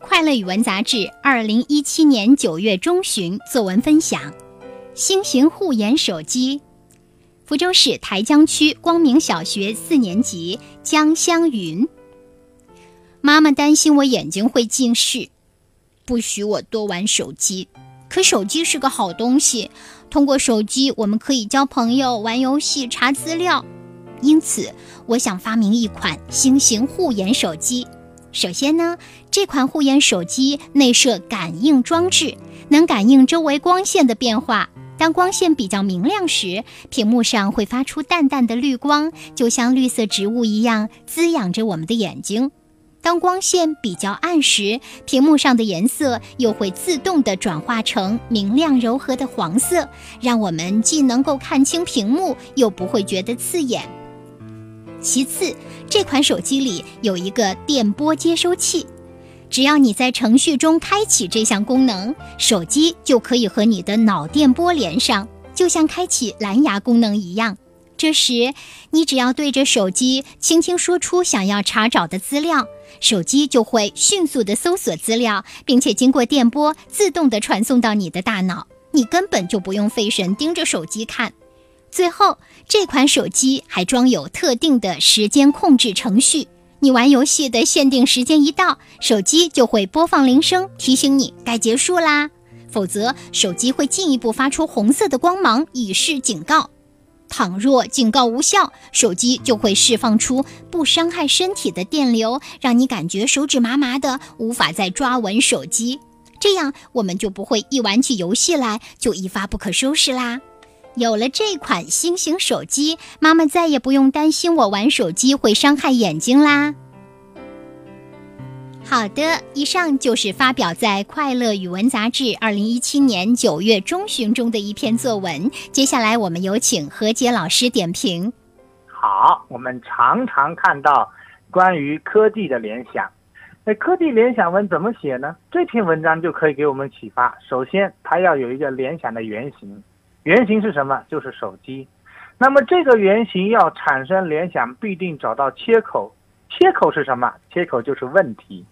快乐语文杂志二零一七年九月中旬作文分享：新型护眼手机。福州市台江区光明小学四年级江香云。妈妈担心我眼睛会近视，不许我多玩手机。可手机是个好东西，通过手机我们可以交朋友、玩游戏、查资料。因此，我想发明一款新型护眼手机。首先呢，这款护眼手机内设感应装置，能感应周围光线的变化。当光线比较明亮时，屏幕上会发出淡淡的绿光，就像绿色植物一样滋养着我们的眼睛。当光线比较暗时，屏幕上的颜色又会自动的转化成明亮柔和的黄色，让我们既能够看清屏幕，又不会觉得刺眼。其次，这款手机里有一个电波接收器，只要你在程序中开启这项功能，手机就可以和你的脑电波连上，就像开启蓝牙功能一样。这时，你只要对着手机轻轻说出想要查找的资料，手机就会迅速的搜索资料，并且经过电波自动的传送到你的大脑，你根本就不用费神盯着手机看。最后，这款手机还装有特定的时间控制程序。你玩游戏的限定时间一到，手机就会播放铃声提醒你该结束啦。否则，手机会进一步发出红色的光芒以示警告。倘若警告无效，手机就会释放出不伤害身体的电流，让你感觉手指麻麻的，无法再抓稳手机。这样，我们就不会一玩起游戏来就一发不可收拾啦。有了这款新型手机，妈妈再也不用担心我玩手机会伤害眼睛啦。好的，以上就是发表在《快乐语文杂志》二零一七年九月中旬中的一篇作文。接下来，我们有请何洁老师点评。好，我们常常看到关于科技的联想，那科技联想文怎么写呢？这篇文章就可以给我们启发。首先，它要有一个联想的原型。原型是什么？就是手机。那么这个原型要产生联想，必定找到切口。切口是什么？切口就是问题。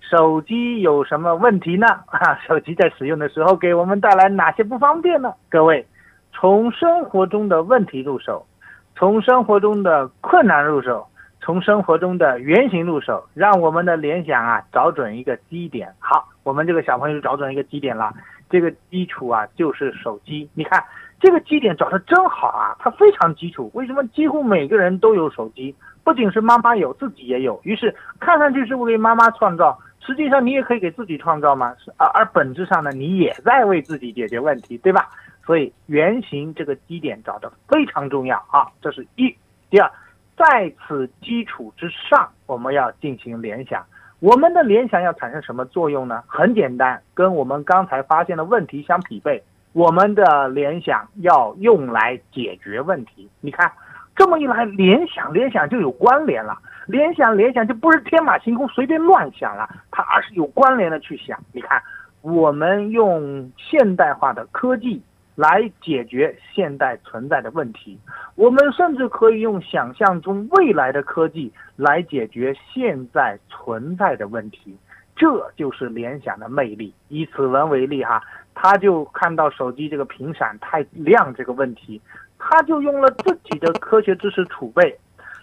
手机有什么问题呢？啊，手机在使用的时候给我们带来哪些不方便呢？各位，从生活中的问题入手，从生活中的困难入手，从生活中的原型入手，让我们的联想啊找准一个基点。好，我们这个小朋友找准一个基点了。这个基础啊，就是手机。你看这个基点找的真好啊，它非常基础。为什么几乎每个人都有手机？不仅是妈妈有，自己也有。于是看上去是为妈妈创造，实际上你也可以给自己创造嘛？而而本质上呢，你也在为自己解决问题，对吧？所以原型这个基点找的非常重要啊，这是一。第二，在此基础之上，我们要进行联想。我们的联想要产生什么作用呢？很简单，跟我们刚才发现的问题相匹配。我们的联想要用来解决问题。你看，这么一来，联想联想就有关联了。联想联想就不是天马行空随便乱想了，它而是有关联的去想。你看，我们用现代化的科技。来解决现代存在的问题，我们甚至可以用想象中未来的科技来解决现在存在的问题，这就是联想的魅力。以此文为例，哈，他就看到手机这个屏闪太亮这个问题，他就用了自己的科学知识储备，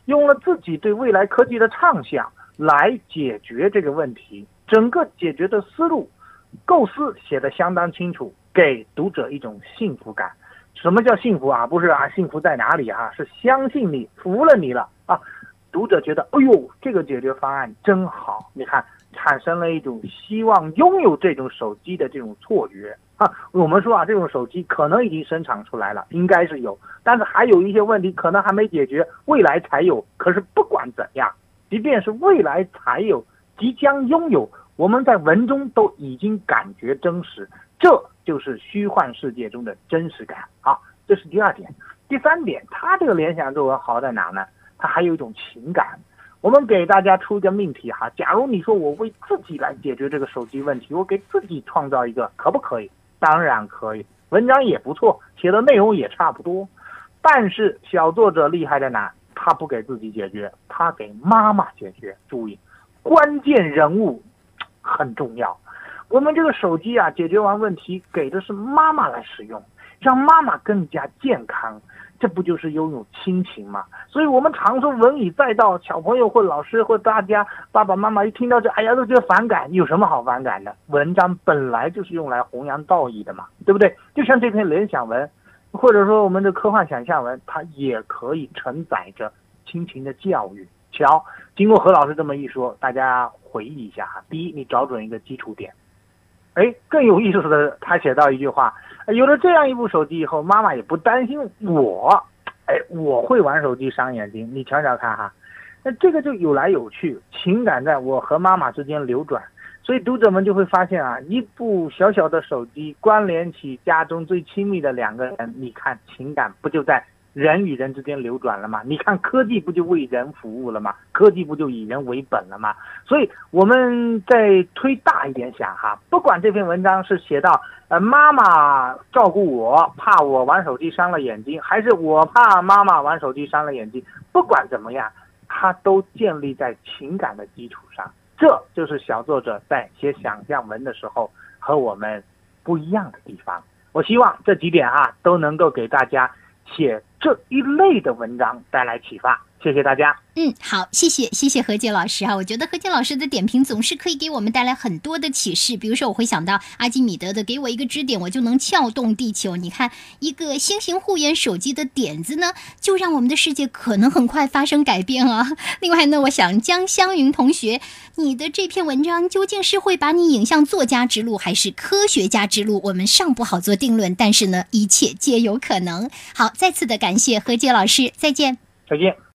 用了自己对未来科技的畅想来解决这个问题。整个解决的思路、构思写得相当清楚。给读者一种幸福感，什么叫幸福啊？不是啊，幸福在哪里啊？是相信你，服了你了啊！读者觉得，哎呦，这个解决方案真好。你看，产生了一种希望拥有这种手机的这种错觉啊。我们说啊，这种手机可能已经生产出来了，应该是有，但是还有一些问题可能还没解决，未来才有。可是不管怎样，即便是未来才有，即将拥有，我们在文中都已经感觉真实。这就是虚幻世界中的真实感啊！这是第二点，第三点，他这个联想作文好在哪呢？他还有一种情感。我们给大家出一个命题哈，假如你说我为自己来解决这个手机问题，我给自己创造一个，可不可以？当然可以，文章也不错，写的内容也差不多。但是小作者厉害在哪？他不给自己解决，他给妈妈解决。注意，关键人物。很重要。我们这个手机啊，解决完问题给的是妈妈来使用，让妈妈更加健康，这不就是拥有亲情吗？所以我们常说文以载道，小朋友或老师或大家爸爸妈妈一听到这，哎呀都觉得反感，有什么好反感的？文章本来就是用来弘扬道义的嘛，对不对？就像这篇联想文，或者说我们的科幻想象文，它也可以承载着亲情的教育。瞧，经过何老师这么一说，大家回忆一下哈。第一，你找准一个基础点。哎，更有意思的，他写到一句话：有了这样一部手机以后，妈妈也不担心我，哎，我会玩手机伤眼睛。你瞧瞧看哈，那这个就有来有去，情感在我和妈妈之间流转，所以读者们就会发现啊，一部小小的手机关联起家中最亲密的两个人，你看情感不就在？人与人之间流转了嘛？你看科技不就为人服务了吗？科技不就以人为本了吗？所以我们再推大一点想哈，不管这篇文章是写到呃妈妈照顾我，怕我玩手机伤了眼睛，还是我怕妈妈玩手机伤了眼睛，不管怎么样，它都建立在情感的基础上。这就是小作者在写想象文的时候和我们不一样的地方。我希望这几点哈都能够给大家。写这一类的文章带来启发，谢谢大家。嗯，好，谢谢谢谢何洁老师啊！我觉得何洁老师的点评总是可以给我们带来很多的启示。比如说，我会想到阿基米德的“给我一个支点，我就能撬动地球”。你看，一个新型护眼手机的点子呢，就让我们的世界可能很快发生改变啊！另外呢，我想江湘云同学，你的这篇文章究竟是会把你引向作家之路，还是科学家之路？我们尚不好做定论，但是呢，一切皆有可能。好，再次的感谢何洁老师，再见，再见。